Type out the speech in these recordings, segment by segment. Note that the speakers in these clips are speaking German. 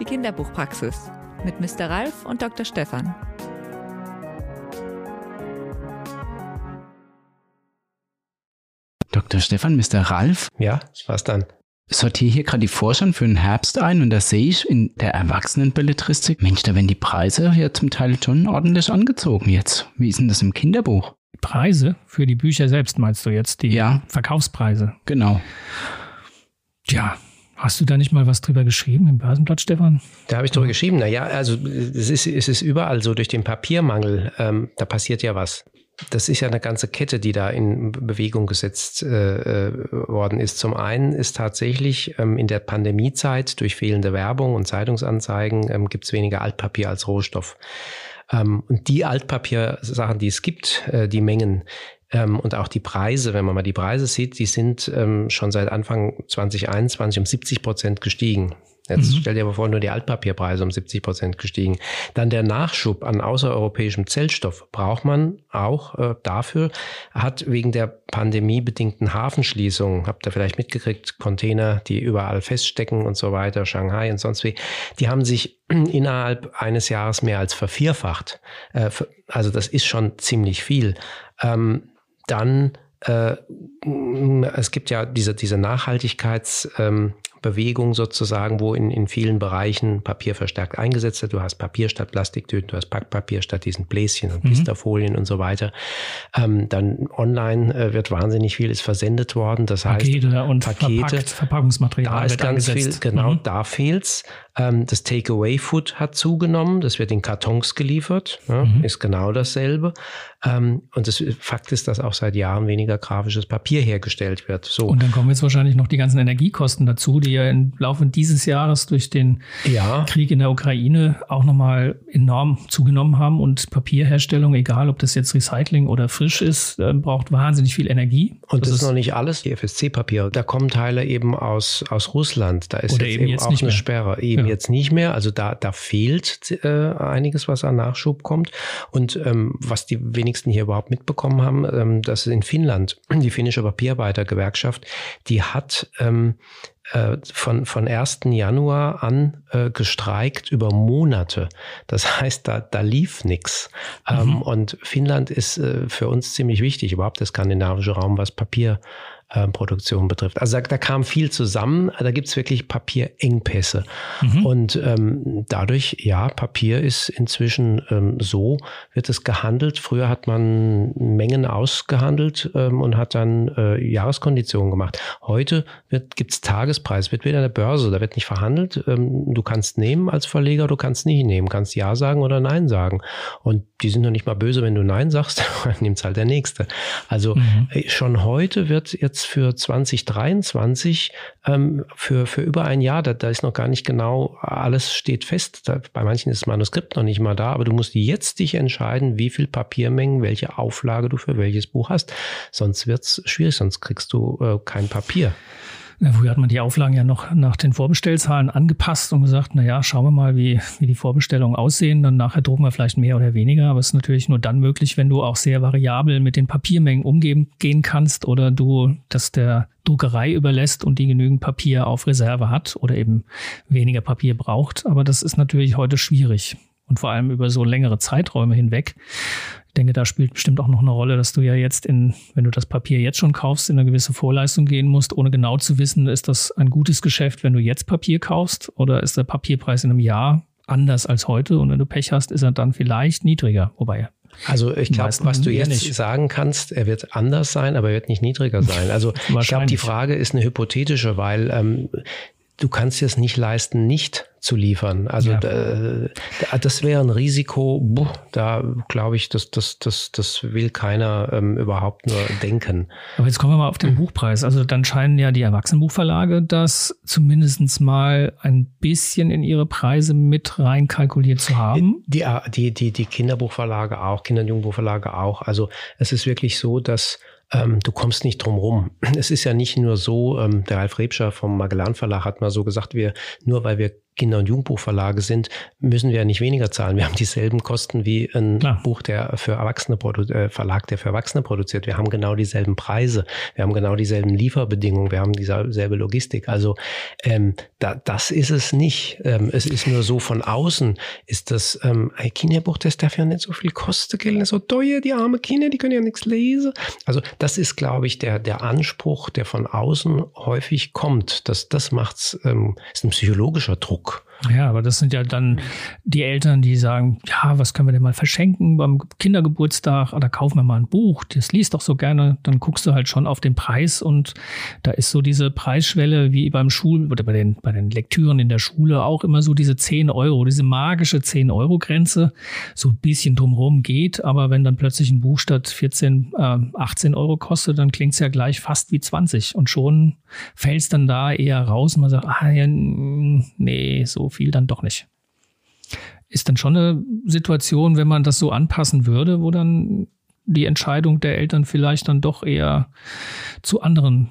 Die Kinderbuchpraxis mit Mr. Ralf und Dr. Stefan. Dr. Stefan, Mr. Ralf. Ja, was dann? sortiere hier gerade die Vorschau für den Herbst ein und da sehe ich in der Erwachsenenbelletristik, Mensch, da werden die Preise ja zum Teil schon ordentlich angezogen jetzt. Wie ist denn das im Kinderbuch? Preise für die Bücher selbst meinst du jetzt? Die ja. Verkaufspreise? Genau. Tja, Hast du da nicht mal was drüber geschrieben im Börsenblatt, Stefan? Da habe ich drüber geschrieben. Naja, also es ist, es ist überall so durch den Papiermangel. Ähm, da passiert ja was das ist ja eine ganze Kette, die da in Bewegung gesetzt äh, äh, worden ist. Zum einen ist tatsächlich ähm, in der Pandemiezeit durch fehlende Werbung und Zeitungsanzeigen ähm, gibt es weniger Altpapier als Rohstoff. Ähm, und die Altpapiersachen, die es gibt, äh, die Mengen, ähm, und auch die Preise, wenn man mal die Preise sieht, die sind ähm, schon seit Anfang 2021 um 70 Prozent gestiegen. Jetzt mhm. stell dir aber vor, nur die Altpapierpreise um 70 Prozent gestiegen. Dann der Nachschub an außereuropäischem Zellstoff braucht man auch äh, dafür, hat wegen der pandemiebedingten Hafenschließung, habt ihr vielleicht mitgekriegt, Container, die überall feststecken und so weiter, Shanghai und sonst wie, die haben sich innerhalb eines Jahres mehr als vervierfacht. Äh, also das ist schon ziemlich viel. Ähm, dann äh, es gibt ja diese, diese Nachhaltigkeits, ähm, sozusagen, wo in, in vielen Bereichen Papier verstärkt eingesetzt wird. Du hast Papier statt Plastiktüten, du hast Packpapier statt diesen Bläschen und mhm. Blisterfolien und so weiter. Ähm, dann online äh, wird wahnsinnig viel ist versendet worden. Das Pakete heißt, und Pakete, Verpackungsmaterial. Da ist ganz angesetzt. viel, genau, mhm. da fehlt's. Ähm, das Takeaway-Food hat zugenommen. Das wird in Kartons geliefert. Ja, mhm. Ist genau dasselbe. Ähm, und das Fakt ist, dass auch seit Jahren weniger grafisches Papier hergestellt wird. So. Und dann kommen jetzt wahrscheinlich noch die ganzen Energiekosten dazu, die ja im Laufe dieses Jahres durch den ja. Krieg in der Ukraine auch nochmal enorm zugenommen haben. Und Papierherstellung, egal ob das jetzt Recycling oder frisch ist, äh, braucht wahnsinnig viel Energie. Und das, das ist noch nicht alles, die FSC-Papiere. Da kommen Teile eben aus, aus Russland. Da ist jetzt eben, eben jetzt auch eine mehr. Sperre. Eben ja. jetzt nicht mehr. Also da, da fehlt äh, einiges, was an Nachschub kommt. Und ähm, was die wenigsten hier überhaupt mitbekommen haben, ähm, dass in Finnland die finnische Papierarbeitergewerkschaft, die hat ähm, äh, von, von 1. Januar an äh, gestreikt über Monate. Das heißt, da, da lief nichts. Ähm, mhm. Und Finnland ist äh, für uns ziemlich wichtig, überhaupt der skandinavische Raum, was Papier äh, Produktion betrifft. Also da, da kam viel zusammen, da gibt's wirklich Papierengpässe. Mhm. Und ähm, dadurch, ja, Papier ist inzwischen ähm, so, wird es gehandelt. Früher hat man Mengen ausgehandelt ähm, und hat dann äh, Jahreskonditionen gemacht. Heute wird, gibt's Tagespreis, wird wieder an der Börse, da wird nicht verhandelt. Ähm, du kannst nehmen als Verleger, du kannst nicht nehmen, kannst Ja sagen oder Nein sagen. Und die sind noch nicht mal böse, wenn du Nein sagst, dann nimmt's halt der Nächste. Also mhm. Äh, schon heute wird jetzt jetzt für 2023 ähm, für, für über ein Jahr, da, da ist noch gar nicht genau, alles steht fest. Da, bei manchen ist das Manuskript noch nicht mal da, aber du musst jetzt dich entscheiden, wie viel Papiermengen, welche Auflage du für welches Buch hast. Sonst wird's schwierig, sonst kriegst du äh, kein Papier. Früher hat man die Auflagen ja noch nach den Vorbestellzahlen angepasst und gesagt, na ja, schauen wir mal, wie, wie die Vorbestellungen aussehen. Dann nachher drucken wir vielleicht mehr oder weniger. Aber es ist natürlich nur dann möglich, wenn du auch sehr variabel mit den Papiermengen umgehen gehen kannst oder du das der Druckerei überlässt und die genügend Papier auf Reserve hat oder eben weniger Papier braucht. Aber das ist natürlich heute schwierig und vor allem über so längere Zeiträume hinweg. Ich denke, da spielt bestimmt auch noch eine Rolle, dass du ja jetzt in, wenn du das Papier jetzt schon kaufst, in eine gewisse Vorleistung gehen musst, ohne genau zu wissen, ist das ein gutes Geschäft, wenn du jetzt Papier kaufst oder ist der Papierpreis in einem Jahr anders als heute und wenn du Pech hast, ist er dann vielleicht niedriger, wobei also ich glaube, was du jetzt nicht. sagen kannst, er wird anders sein, aber er wird nicht niedriger sein. Also ich glaube, die Frage ist eine hypothetische, weil ähm, du kannst dir es nicht leisten, nicht zu liefern. Also ja. äh, das wäre ein Risiko, boah, da glaube ich, das, das, das, das will keiner ähm, überhaupt nur denken. Aber jetzt kommen wir mal auf den Buchpreis. Also dann scheinen ja die Erwachsenenbuchverlage das zumindest mal ein bisschen in ihre Preise mit reinkalkuliert zu haben. Die, die, die, die Kinderbuchverlage auch, Kinder- und Jugendbuchverlage auch. Also es ist wirklich so, dass ähm, du kommst nicht drum rum. Es ist ja nicht nur so, ähm, der Ralf Rebscher vom Magellan Verlag hat mal so gesagt, wir, nur weil wir Kinder- und Jugendbuchverlage sind, müssen wir ja nicht weniger zahlen. Wir haben dieselben Kosten wie ein Klar. Buch, der für Erwachsene äh, Verlag, der für Erwachsene produziert. Wir haben genau dieselben Preise, wir haben genau dieselben Lieferbedingungen, wir haben dieselbe Logistik. Also ähm, da, das ist es nicht. Ähm, es ist nur so von außen ist das ähm, ein Kinderbuch, das darf ja nicht so viel kosten, gell? so teuer, die arme Kinder, die können ja nichts lesen. Also das ist, glaube ich, der, der Anspruch, der von außen häufig kommt. Das, das macht's, ähm, ist ein psychologischer Druck. book. Ja, aber das sind ja dann die Eltern, die sagen, ja, was können wir denn mal verschenken beim Kindergeburtstag? Oder kaufen wir mal ein Buch, das liest doch so gerne. Dann guckst du halt schon auf den Preis und da ist so diese Preisschwelle wie beim Schul- oder bei den, bei den Lektüren in der Schule auch immer so diese 10 Euro, diese magische 10-Euro-Grenze. So ein bisschen drumherum geht, aber wenn dann plötzlich ein Buch statt 14, äh, 18 Euro kostet, dann klingt es ja gleich fast wie 20 und schon fällt es dann da eher raus und man sagt, ah ja, nee, so viel dann doch nicht. Ist dann schon eine Situation, wenn man das so anpassen würde, wo dann die Entscheidung der Eltern vielleicht dann doch eher zu anderen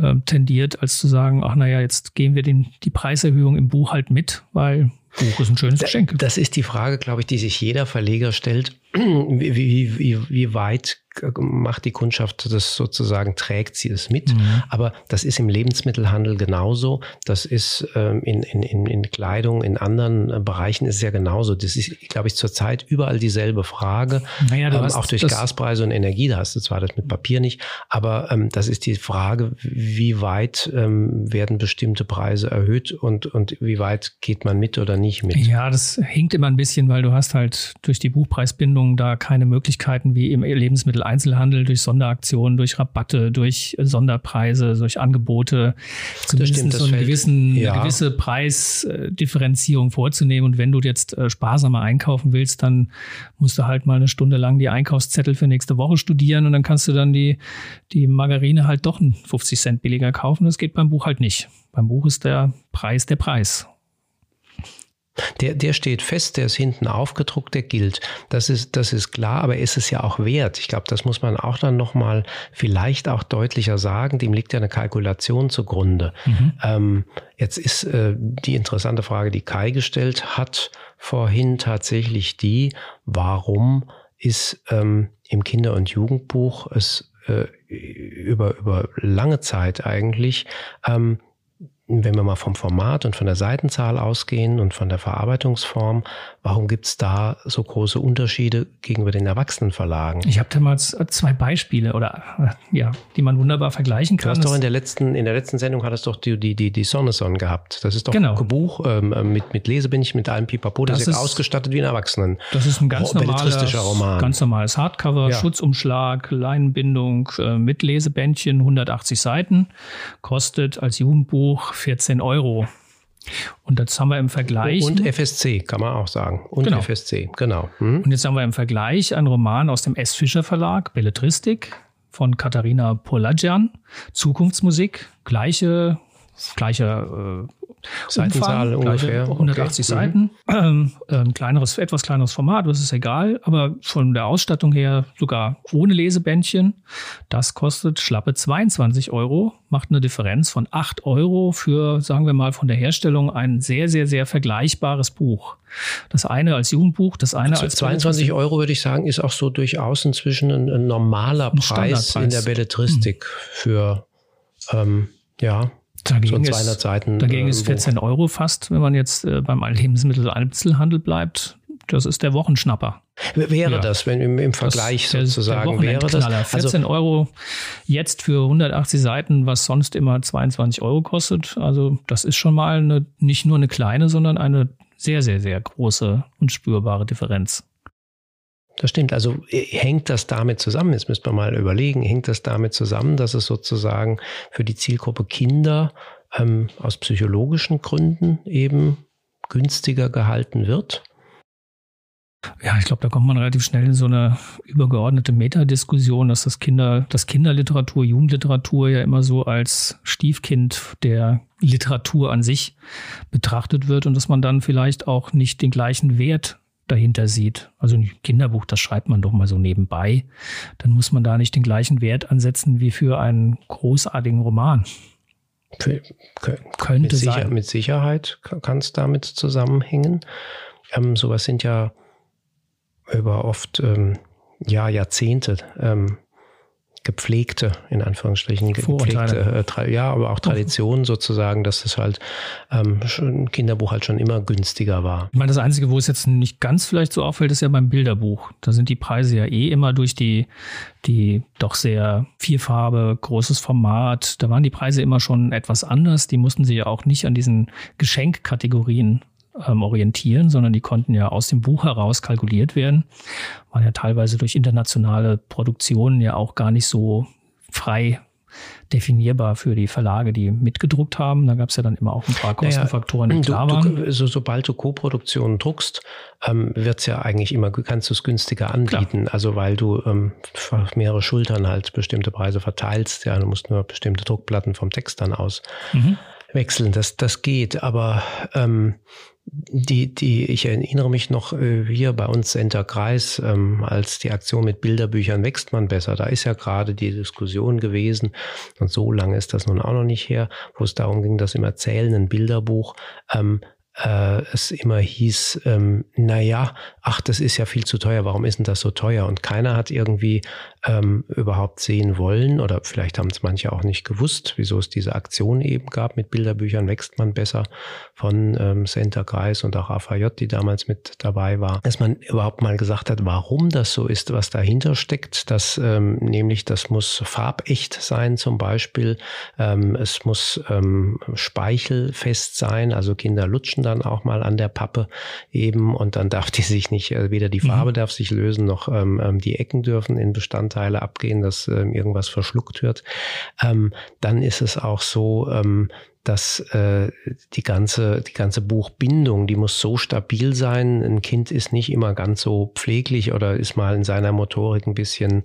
äh, tendiert, als zu sagen, ach naja, jetzt gehen wir den, die Preiserhöhung im Buch halt mit, weil Buch ist ein schönes Geschenk. Das ist die Frage, glaube ich, die sich jeder Verleger stellt. Wie, wie, wie, wie weit macht die Kundschaft das sozusagen, trägt sie es mit. Mhm. Aber das ist im Lebensmittelhandel genauso. Das ist ähm, in, in, in Kleidung, in anderen äh, Bereichen ist es ja genauso. Das ist, glaube ich, zurzeit überall dieselbe Frage. Naja, ähm, auch durch Gaspreise und Energie, da hast du zwar das mit Papier nicht, aber ähm, das ist die Frage, wie weit ähm, werden bestimmte Preise erhöht und, und wie weit geht man mit oder nicht mit? Ja, das hinkt immer ein bisschen, weil du hast halt durch die Buchpreisbindung da keine Möglichkeiten wie im Lebensmittel Einzelhandel, durch Sonderaktionen, durch Rabatte, durch Sonderpreise, durch Angebote, zumindest stimmt, so einen gewissen, ja. eine gewisse Preisdifferenzierung vorzunehmen. Und wenn du jetzt äh, sparsamer einkaufen willst, dann musst du halt mal eine Stunde lang die Einkaufszettel für nächste Woche studieren und dann kannst du dann die, die Margarine halt doch 50 Cent billiger kaufen. Das geht beim Buch halt nicht. Beim Buch ist der Preis der Preis. Der, der steht fest, der ist hinten aufgedruckt, der gilt. Das ist, das ist klar, aber ist es ja auch wert. Ich glaube, das muss man auch dann nochmal vielleicht auch deutlicher sagen. Dem liegt ja eine Kalkulation zugrunde. Mhm. Ähm, jetzt ist äh, die interessante Frage, die Kai gestellt hat vorhin tatsächlich die, warum ist ähm, im Kinder- und Jugendbuch es äh, über, über lange Zeit eigentlich ähm, wenn wir mal vom Format und von der Seitenzahl ausgehen und von der Verarbeitungsform, warum gibt es da so große Unterschiede gegenüber den Erwachsenenverlagen? Ich habe damals zwei Beispiele oder äh, ja, die man wunderbar vergleichen kann. Du hast doch in der letzten, in der letzten Sendung hattest doch die, die, die, die Sonneson gehabt. Das ist doch genau. ein Buch ähm, mit, mit Lesebindchen, mit allem Pipapo, das, das ist ausgestattet wie ein Erwachsenen. Das ist ein ganz normales, Roman. Ganz normales Hardcover, ja. Schutzumschlag, Leinenbindung äh, mit Lesebändchen, 180 Seiten, kostet als Jugendbuch 14 Euro. Und das haben wir im Vergleich. Und FSC, kann man auch sagen. Und genau. FSC, genau. Hm. Und jetzt haben wir im Vergleich einen Roman aus dem S. Fischer Verlag, Belletristik von Katharina Poladjan. Zukunftsmusik, gleiche, gleiche äh, Seitenzahl Umfang, ungefähr. 180 okay. Seiten. Ähm, ähm, kleineres, etwas kleineres Format, das ist egal, aber von der Ausstattung her sogar ohne Lesebändchen. Das kostet schlappe 22 Euro, macht eine Differenz von 8 Euro für, sagen wir mal, von der Herstellung ein sehr, sehr, sehr vergleichbares Buch. Das eine als Jugendbuch, das eine also als 22 Euro würde ich sagen, ist auch so durchaus inzwischen ein, ein normaler ein Preis in der Belletristik hm. für ähm, ja, Dagegen so 200 ist, Seiten. Dagegen äh, ist 14 Buch. Euro fast, wenn man jetzt äh, beim Lebensmittel-Einzelhandel bleibt. Das ist der Wochenschnapper. Wäre ja. das, wenn im, im Vergleich das, sozusagen wäre das? 14 also, Euro jetzt für 180 Seiten, was sonst immer 22 Euro kostet. Also das ist schon mal eine, nicht nur eine kleine, sondern eine sehr, sehr, sehr große und spürbare Differenz. Das stimmt. Also äh, hängt das damit zusammen? Jetzt müsste man mal überlegen, hängt das damit zusammen, dass es sozusagen für die Zielgruppe Kinder ähm, aus psychologischen Gründen eben günstiger gehalten wird? Ja, ich glaube, da kommt man relativ schnell in so eine übergeordnete Metadiskussion, dass das Kinder, dass Kinderliteratur, Jugendliteratur ja immer so als Stiefkind der Literatur an sich betrachtet wird und dass man dann vielleicht auch nicht den gleichen Wert dahinter sieht. Also ein Kinderbuch, das schreibt man doch mal so nebenbei. Dann muss man da nicht den gleichen Wert ansetzen wie für einen großartigen Roman. Könnte mit, sicher, sein. mit Sicherheit kann es damit zusammenhängen. Ähm, sowas sind ja über oft ähm, ja, Jahrzehnte ähm, gepflegte, in Anführungsstrichen, gepflegte, äh, ja, aber auch Traditionen sozusagen, dass es halt ähm, ein Kinderbuch halt schon immer günstiger war. Ich meine, das Einzige, wo es jetzt nicht ganz vielleicht so auffällt, ist ja beim Bilderbuch. Da sind die Preise ja eh immer durch die, die doch sehr Vierfarbe, großes Format. Da waren die Preise immer schon etwas anders. Die mussten sich ja auch nicht an diesen Geschenkkategorien ähm, orientieren, sondern die konnten ja aus dem Buch heraus kalkuliert werden. Waren ja teilweise durch internationale Produktionen ja auch gar nicht so frei definierbar für die Verlage, die mitgedruckt haben. Da gab es ja dann immer auch ein paar Kostenfaktoren, die klar waren. Du, so, sobald du Co-Produktionen druckst, ähm, wird es ja eigentlich immer, kannst du es günstiger anbieten. Klar. Also weil du ähm, auf mehrere Schultern halt bestimmte Preise verteilst. Ja, du musst nur bestimmte Druckplatten vom Text dann aus. Mhm wechseln. Das, das geht, aber ähm, die, die, ich erinnere mich noch äh, hier bei uns Center Kreis, ähm, als die Aktion mit Bilderbüchern wächst man besser. Da ist ja gerade die Diskussion gewesen, und so lange ist das nun auch noch nicht her, wo es darum ging, dass im erzählenden Bilderbuch ähm, äh, es immer hieß, ähm, naja, ach, das ist ja viel zu teuer, warum ist denn das so teuer? Und keiner hat irgendwie ähm, überhaupt sehen wollen oder vielleicht haben es manche auch nicht gewusst, wieso es diese Aktion eben gab. Mit Bilderbüchern wächst man besser von ähm, Center Kreis und auch AVJ, die damals mit dabei war, dass man überhaupt mal gesagt hat, warum das so ist, was dahinter steckt, dass ähm, nämlich das muss farbecht sein zum Beispiel, ähm, es muss ähm, speichelfest sein, also Kinder lutschen dann auch mal an der Pappe eben und dann darf die sich nicht, äh, weder die mhm. Farbe mhm. darf sich lösen, noch ähm, ähm, die Ecken dürfen in Bestandteile abgehen, dass ähm, irgendwas verschluckt wird. Ähm, dann ist es auch so, ähm, dass äh, die ganze die ganze Buchbindung, die muss so stabil sein. Ein Kind ist nicht immer ganz so pfleglich oder ist mal in seiner Motorik ein bisschen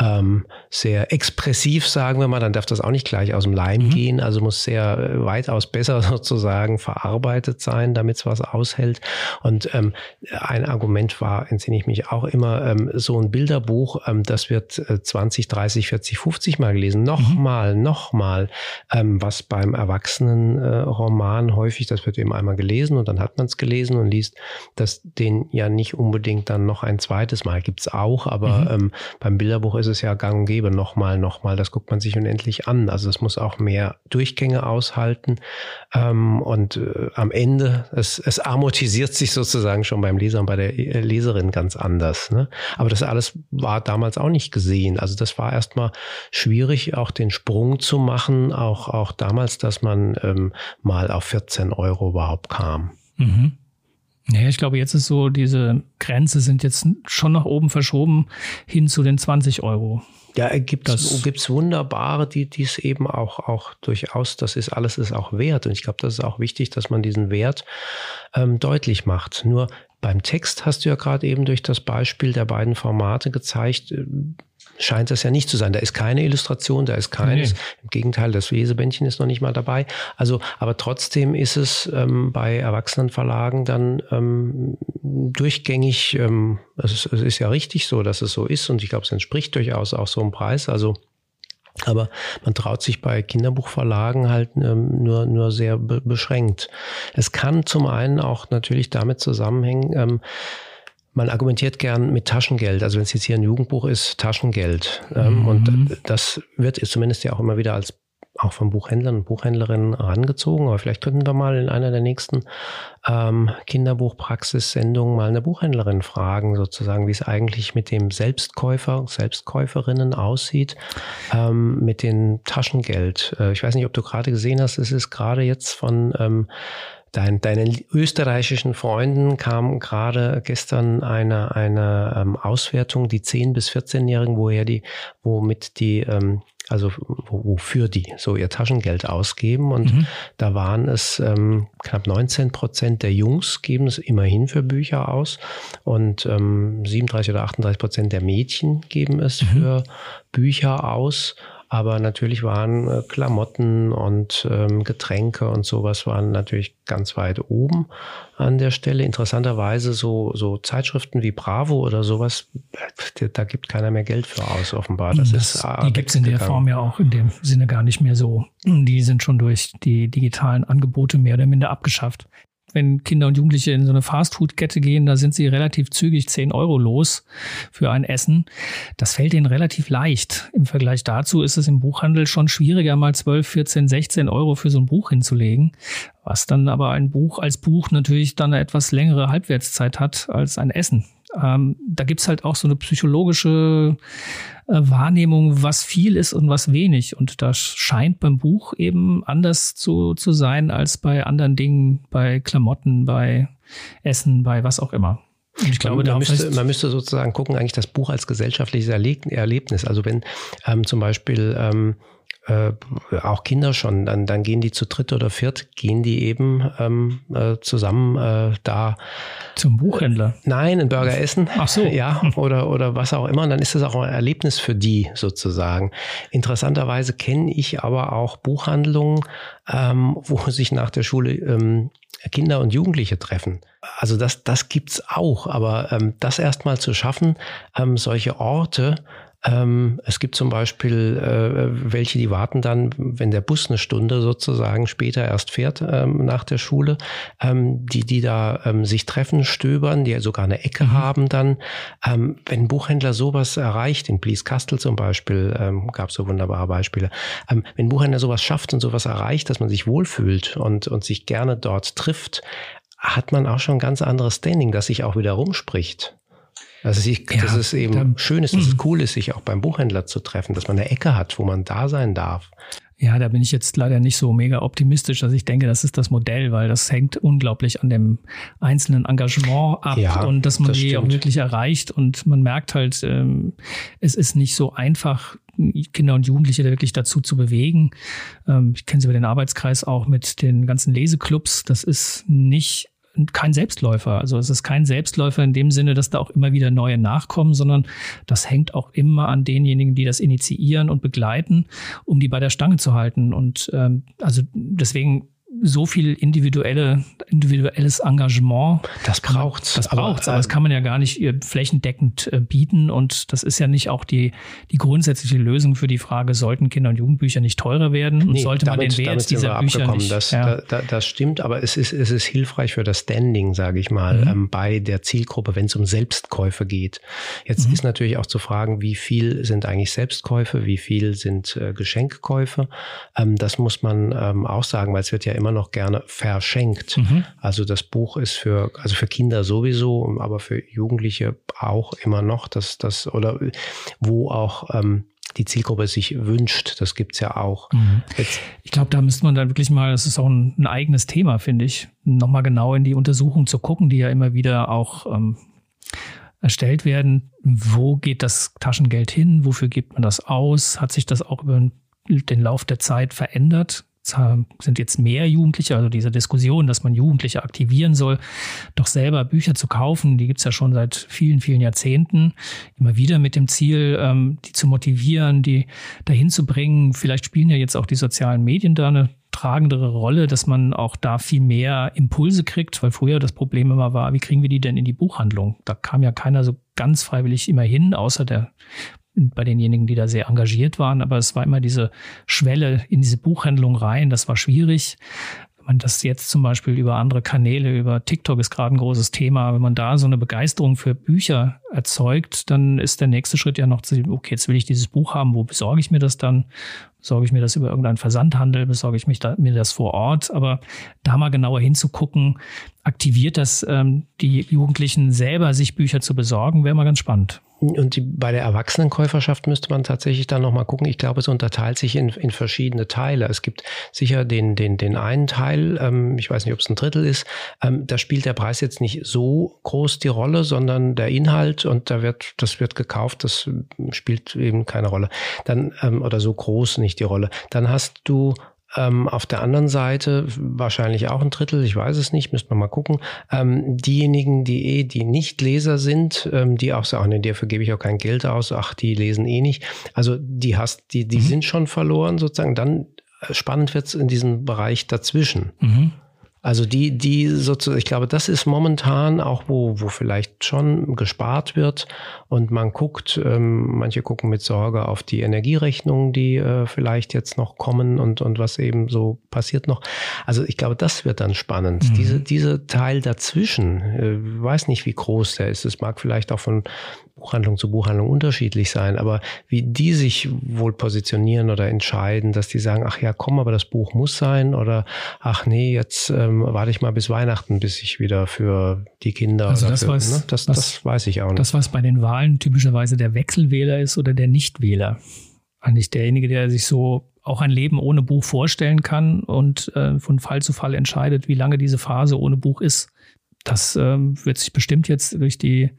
ähm, sehr expressiv, sagen wir mal. Dann darf das auch nicht gleich aus dem Leim mhm. gehen. Also muss sehr äh, weitaus besser sozusagen verarbeitet sein, damit es was aushält. Und ähm, ein Argument war, entsinne ich mich auch immer, ähm, so ein Bilderbuch, ähm, das wird äh, 20, 30, 40, 50 Mal gelesen. Nochmal, mhm. nochmal, ähm, was beim Erwachsenen Erwachsenenroman äh, häufig, das wird eben einmal gelesen und dann hat man es gelesen und liest, dass den ja nicht unbedingt dann noch ein zweites Mal gibt es auch, aber mhm. ähm, beim Bilderbuch ist es ja gang und gäbe, nochmal, nochmal, das guckt man sich unendlich an. Also es muss auch mehr Durchgänge aushalten ähm, und äh, am Ende, es, es amortisiert sich sozusagen schon beim Leser und bei der äh, Leserin ganz anders. Ne? Aber das alles war damals auch nicht gesehen. Also das war erstmal schwierig, auch den Sprung zu machen, auch, auch damals, dass man man ähm, mal auf 14 Euro überhaupt kam. Mhm. Ja, ich glaube, jetzt ist so, diese Grenze sind jetzt schon nach oben verschoben hin zu den 20 Euro. Ja, gibt es wunderbare, die dies eben auch, auch durchaus, das ist alles ist auch wert. Und ich glaube, das ist auch wichtig, dass man diesen Wert ähm, deutlich macht. Nur beim Text hast du ja gerade eben durch das Beispiel der beiden Formate gezeigt, äh, scheint das ja nicht zu sein. Da ist keine Illustration, da ist keines. Nee. Im Gegenteil, das Lesebändchen ist noch nicht mal dabei. Also, aber trotzdem ist es ähm, bei Erwachsenenverlagen dann ähm, durchgängig, ähm, es, ist, es ist ja richtig so, dass es so ist und ich glaube, es entspricht durchaus auch so einem Preis. Also aber man traut sich bei Kinderbuchverlagen halt ähm, nur, nur sehr be beschränkt. Es kann zum einen auch natürlich damit zusammenhängen, ähm, man argumentiert gern mit Taschengeld. Also wenn es jetzt hier ein Jugendbuch ist, Taschengeld. Ähm, mhm. Und das wird zumindest ja auch immer wieder als auch von Buchhändlern und Buchhändlerinnen herangezogen. Aber vielleicht könnten wir mal in einer der nächsten ähm, Kinderbuchpraxissendungen mal eine Buchhändlerin fragen, sozusagen, wie es eigentlich mit dem Selbstkäufer, Selbstkäuferinnen aussieht, ähm, mit dem Taschengeld. Äh, ich weiß nicht, ob du gerade gesehen hast, es ist gerade jetzt von ähm, Dein, deinen österreichischen Freunden kam gerade gestern eine, eine ähm, Auswertung, die 10- bis 14-Jährigen, woher die, womit die, ähm, also wofür die so ihr Taschengeld ausgeben. Und mhm. da waren es ähm, knapp 19 Prozent der Jungs geben es immerhin für Bücher aus und ähm, 37 oder 38 Prozent der Mädchen geben es mhm. für Bücher aus. Aber natürlich waren äh, Klamotten und ähm, Getränke und sowas waren natürlich ganz weit oben an der Stelle. Interessanterweise so, so Zeitschriften wie Bravo oder sowas, äh, da gibt keiner mehr Geld für aus, offenbar. Das, das ist, die gibt es in der Form ja auch in dem Sinne gar nicht mehr so. Die sind schon durch die digitalen Angebote mehr oder minder abgeschafft wenn Kinder und Jugendliche in so eine Fastfood-Kette gehen, da sind sie relativ zügig 10 Euro los für ein Essen. Das fällt ihnen relativ leicht. Im Vergleich dazu ist es im Buchhandel schon schwieriger, mal 12, 14, 16 Euro für so ein Buch hinzulegen, was dann aber ein Buch als Buch natürlich dann eine etwas längere Halbwertszeit hat als ein Essen. Ähm, da gibt's halt auch so eine psychologische äh, Wahrnehmung, was viel ist und was wenig. Und das scheint beim Buch eben anders zu, zu sein als bei anderen Dingen, bei Klamotten, bei Essen, bei was auch immer. Und ich glaube, man, man, müsste, man müsste sozusagen gucken, eigentlich das Buch als gesellschaftliches Erlebnis. Also wenn ähm, zum Beispiel ähm, äh, auch Kinder schon, dann, dann gehen die zu dritt oder viert, gehen die eben ähm, äh, zusammen äh, da. Zum Buchhändler? Nein, ein Burger essen. Ach so. Ja, oder, oder was auch immer. Und dann ist das auch ein Erlebnis für die sozusagen. Interessanterweise kenne ich aber auch Buchhandlungen, ähm, wo sich nach der Schule ähm, Kinder und Jugendliche treffen. Also das, das gibt's auch, aber ähm, das erstmal zu schaffen, ähm, solche Orte, ähm, es gibt zum Beispiel äh, welche, die warten dann, wenn der Bus eine Stunde sozusagen später erst fährt ähm, nach der Schule, ähm, die, die da ähm, sich treffen, stöbern, die sogar eine Ecke mhm. haben dann. Ähm, wenn ein Buchhändler sowas erreicht, in Blieskastel zum Beispiel, ähm, gab es so wunderbare Beispiele, wenn ein Buchhändler sowas schafft und sowas erreicht, dass man sich wohlfühlt und, und sich gerne dort trifft, hat man auch schon ein ganz anderes Standing, das sich auch wieder rumspricht. Also ich, ja, dass es eben da, schön ist, dass es cool ist, sich auch beim Buchhändler zu treffen, dass man eine Ecke hat, wo man da sein darf. Ja, da bin ich jetzt leider nicht so mega optimistisch, dass ich denke, das ist das Modell, weil das hängt unglaublich an dem einzelnen Engagement ab ja, und dass man das die stimmt. auch wirklich erreicht und man merkt halt, ähm, es ist nicht so einfach, Kinder und Jugendliche da wirklich dazu zu bewegen. Ähm, ich kenne sie über den Arbeitskreis auch mit den ganzen Leseclubs. Das ist nicht kein Selbstläufer. Also es ist kein Selbstläufer in dem Sinne, dass da auch immer wieder neue nachkommen, sondern das hängt auch immer an denjenigen, die das initiieren und begleiten, um die bei der Stange zu halten. Und ähm, also deswegen so viel individuelle, individuelles Engagement. Das braucht's. Das braucht's, aber, aber das kann man ja gar nicht äh, flächendeckend äh, bieten. Und das ist ja nicht auch die, die grundsätzliche Lösung für die Frage, sollten Kinder- und Jugendbücher nicht teurer werden? Und nee, sollte damit, man den Wert dieser Bücher nicht... Das, ja. da, das stimmt, aber es ist, es ist hilfreich für das Standing, sage ich mal, mhm. ähm, bei der Zielgruppe, wenn es um Selbstkäufe geht. Jetzt mhm. ist natürlich auch zu fragen, wie viel sind eigentlich Selbstkäufe, wie viel sind äh, Geschenkkäufe. Ähm, das muss man ähm, auch sagen, weil es wird ja immer noch gerne verschenkt. Mhm. Also das Buch ist für, also für Kinder sowieso, aber für Jugendliche auch immer noch, dass das, oder wo auch ähm, die Zielgruppe sich wünscht. Das gibt's ja auch. Mhm. ich glaube, da müsste man dann wirklich mal, das ist auch ein, ein eigenes Thema, finde ich, nochmal genau in die Untersuchung zu gucken, die ja immer wieder auch ähm, erstellt werden. Wo geht das Taschengeld hin? Wofür gibt man das aus? Hat sich das auch über den Lauf der Zeit verändert? Sind jetzt mehr Jugendliche, also diese Diskussion, dass man Jugendliche aktivieren soll, doch selber Bücher zu kaufen, die gibt's ja schon seit vielen, vielen Jahrzehnten, immer wieder mit dem Ziel, ähm, die zu motivieren, die dahin zu bringen. Vielleicht spielen ja jetzt auch die sozialen Medien da eine tragendere Rolle, dass man auch da viel mehr Impulse kriegt, weil früher das Problem immer war, wie kriegen wir die denn in die Buchhandlung? Da kam ja keiner so ganz freiwillig immer hin, außer der bei denjenigen, die da sehr engagiert waren. Aber es war immer diese Schwelle in diese Buchhandlung rein. Das war schwierig. Wenn man das jetzt zum Beispiel über andere Kanäle, über TikTok ist gerade ein großes Thema, wenn man da so eine Begeisterung für Bücher erzeugt, dann ist der nächste Schritt ja noch zu, okay, jetzt will ich dieses Buch haben, wo besorge ich mir das dann? Besorge ich mir das über irgendeinen Versandhandel? Besorge ich mich da, mir das vor Ort? Aber da mal genauer hinzugucken, aktiviert das ähm, die Jugendlichen selber, sich Bücher zu besorgen, wäre mal ganz spannend. Und die, bei der Erwachsenenkäuferschaft müsste man tatsächlich dann nochmal gucken. Ich glaube, es unterteilt sich in, in verschiedene Teile. Es gibt sicher den, den, den einen Teil, ähm, ich weiß nicht, ob es ein Drittel ist, ähm, da spielt der Preis jetzt nicht so groß die Rolle, sondern der Inhalt und da wird, das wird gekauft, das spielt eben keine Rolle. Dann, ähm, oder so groß nicht die Rolle. Dann hast du Ähm, auf der anderen Seite wahrscheinlich auch ein Drittel, ich weiß es nicht, müsste man mal gucken. Ähm, diejenigen, die eh, die nicht Leser sind, ähm, die auch sagen, nee, dafür gebe ich auch kein Geld aus, ach, die lesen eh nicht. Also die hast, die, die mhm. sind schon verloren sozusagen. Dann äh, spannend wird es in diesem Bereich dazwischen. Mhm. Also die, die sozusagen, ich glaube, das ist momentan auch, wo, wo vielleicht schon gespart wird und man guckt, ähm, manche gucken mit Sorge auf die Energierechnungen, die äh, vielleicht jetzt noch kommen und, und was eben so passiert noch. Also ich glaube, das wird dann spannend. Mhm. Diese, diese Teil dazwischen, äh, weiß nicht, wie groß der ist. Es mag vielleicht auch von Buchhandlung zu Buchhandlung unterschiedlich sein, aber wie die sich wohl positionieren oder entscheiden, dass die sagen, ach ja, komm, aber das Buch muss sein oder ach nee, jetzt ähm, warte ich mal bis Weihnachten, bis ich wieder für die Kinder. Also das, für, was, ne? das, was, das weiß ich auch nicht. Das, was bei den Wahlen typischerweise der Wechselwähler ist oder der Nichtwähler. Eigentlich derjenige, der sich so auch ein Leben ohne Buch vorstellen kann und äh, von Fall zu Fall entscheidet, wie lange diese Phase ohne Buch ist. Das ähm, wird sich bestimmt jetzt durch die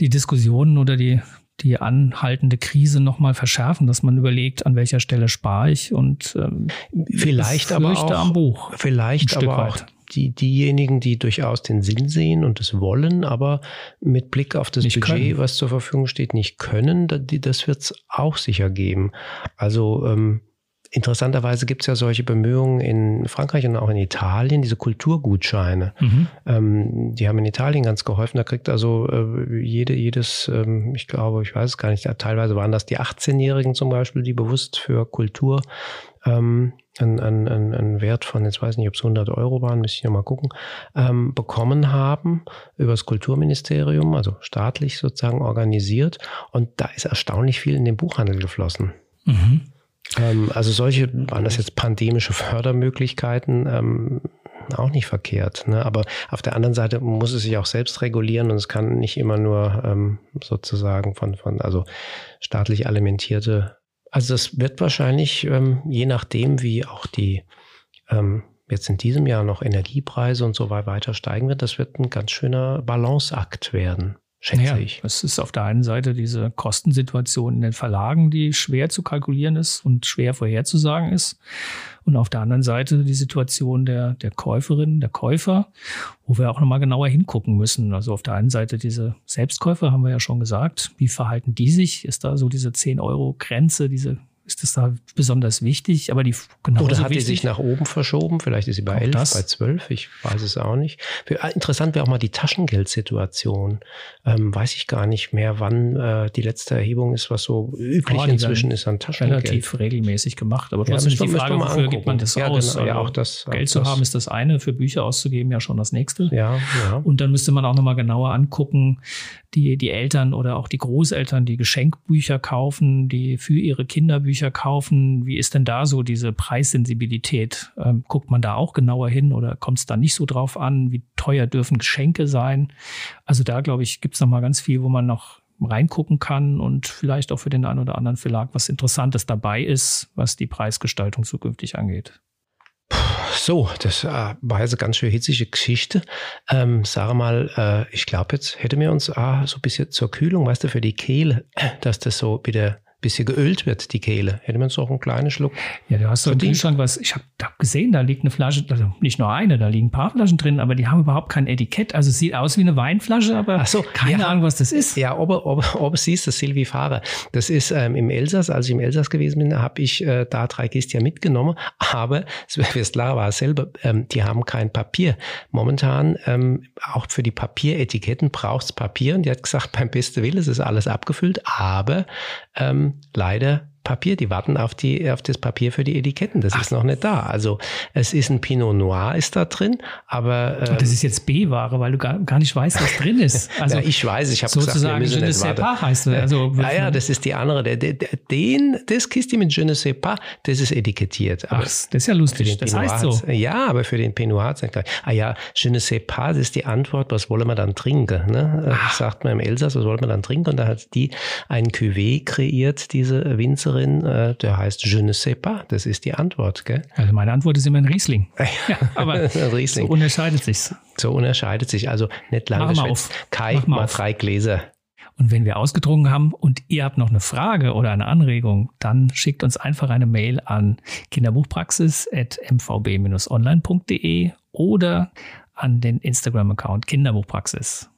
die Diskussionen oder die, die anhaltende Krise nochmal verschärfen, dass man überlegt, an welcher Stelle spare ich und ähm, vielleicht aber auch am Buch. Vielleicht aber auch die, diejenigen, die durchaus den Sinn sehen und es wollen, aber mit Blick auf das nicht Budget, können. was zur Verfügung steht, nicht können, das wird es auch sicher geben. Also ähm, Interessanterweise gibt es ja solche Bemühungen in Frankreich und auch in Italien, diese Kulturgutscheine. Mhm. Ähm, die haben in Italien ganz geholfen. Da kriegt also äh, jede, jedes, ähm, ich glaube, ich weiß es gar nicht, teilweise waren das die 18-Jährigen zum Beispiel, die bewusst für Kultur ähm, einen, einen, einen Wert von, jetzt weiß ich nicht, ob es 100 Euro waren, müsste ich nochmal gucken, ähm, bekommen haben über das Kulturministerium, also staatlich sozusagen organisiert. Und da ist erstaunlich viel in den Buchhandel geflossen. Mhm. Ähm, also solche, waren das jetzt pandemische Fördermöglichkeiten, ähm, auch nicht verkehrt. Ne? Aber auf der anderen Seite muss es sich auch selbst regulieren und es kann nicht immer nur ähm, sozusagen von, von, also staatlich alimentierte. Also es wird wahrscheinlich, ähm, je nachdem, wie auch die ähm, jetzt in diesem Jahr noch Energiepreise und so weiter steigen wird, das wird ein ganz schöner Balanceakt werden schätze ja, ich. Es ist auf der einen Seite diese Kostensituation in den Verlagen, die schwer zu kalkulieren ist und schwer vorherzusagen ist. Und auf der anderen Seite die Situation der, der Käuferin, der Käufer, wo wir auch nochmal genauer hingucken müssen. Also auf der einen Seite diese Selbstkäufer, haben wir ja schon gesagt. Wie verhalten die sich? Ist da so diese 10 Euro Grenze, diese ist das da besonders wichtig. Aber die genau Oder hat die sich nach oben verschoben? Vielleicht ist sie bei 11, das. bei 12, ich weiß es auch nicht. Ah, interessant wäre auch mal die Taschengeldsituation. Ähm, weiß ich gar nicht mehr, wann äh, die letzte Erhebung ist, was so üblich oh, inzwischen ist an Taschengeld. Relativ regelmäßig gemacht. Aber trotzdem ja, ist die Frage, wofür gibt man das ja, aus? Genau, ja, also auch das, Geld auch zu das. haben ist das eine, für Bücher auszugeben ja schon das nächste. Ja, ja. Und dann müsste man auch nochmal genauer angucken, die, die Eltern oder auch die Großeltern, die Geschenkbücher kaufen, die für ihre Kinder Bücher kaufen. Wie ist denn da so diese Preissensibilität? Ähm, guckt man da auch genauer hin oder kommt es da nicht so drauf an? Wie teuer dürfen Geschenke sein? Also da, glaube ich, gibt es noch mal ganz viel, wo man noch reingucken kann und vielleicht auch für den einen oder anderen Verlag was Interessantes dabei ist, was die Preisgestaltung zukünftig angeht. So, das äh, war jetzt eine ganz schön hitzige Geschichte. Ähm, sag mal, äh, ich glaube, jetzt hätten wir uns ah, so ein bisschen zur Kühlung, weißt du, für die Kehle, dass das so wieder bisschen geölt wird, die Kehle. Hätte man so auch einen kleinen Schluck. Ja, du hast so einen Kühlschrank, was ich habe hab gesehen, da liegt eine Flasche, also nicht nur eine, da liegen ein paar Flaschen drin, aber die haben überhaupt kein Etikett. Also es sieht aus wie eine Weinflasche, aber so, keine ja, Ahnung, was das ist. Ja, ob, ob, ob es siehst, das Silvi Fahrer. Das ist ähm, im Elsass, als ich im Elsass gewesen bin, habe ich äh, da drei Kisten mitgenommen, aber Westlara war selber, ähm, die haben kein Papier. Momentan, ähm, auch für die Papieretiketten braucht es Papier und die hat gesagt, beim besten Willen, es ist alles abgefüllt, aber ähm, leider Papier, die warten auf, die, auf das Papier für die Etiketten. Das Ach. ist noch nicht da. Also es ist ein Pinot Noir ist da drin, aber... Ähm, das ist jetzt B-Ware, weil du gar, gar nicht weißt, was drin ist. Also ja, ich weiß, ich habe gesagt, wir müssen je ne sais pas heißt also Ja, ja, das ist die andere. Der, der, den, das Kiste mit Je ne sais pas, das ist etikettiert. Aber Ach, das ist ja lustig, das heißt so. Ja, aber für den Pinot Noir sagt ah ja, Je ne sais pas, das ist die Antwort, was wollen wir dann trinken? Ne? Ach. Sagt man im Elsass, was wollen wir dann trinken? Und da hat die ein Cuvée kreiert, diese Winzerin drin, äh, der heißt Je ne sais pas. Das ist die Antwort. Gell? Also meine Antwort ist immer ein Riesling. Ja, aber Riesling. so unterscheidet sich's. So unterscheidet sich. Also nicht lange mal auf. Kai, Mach mal, mal drei Gläser. Und wenn wir ausgedrungen haben und ihr habt noch eine Frage oder eine Anregung, dann schickt uns einfach eine Mail an kinderbuchpraxis.mvb-online.de oder an den Instagram-Account Kinderbuchpraxis.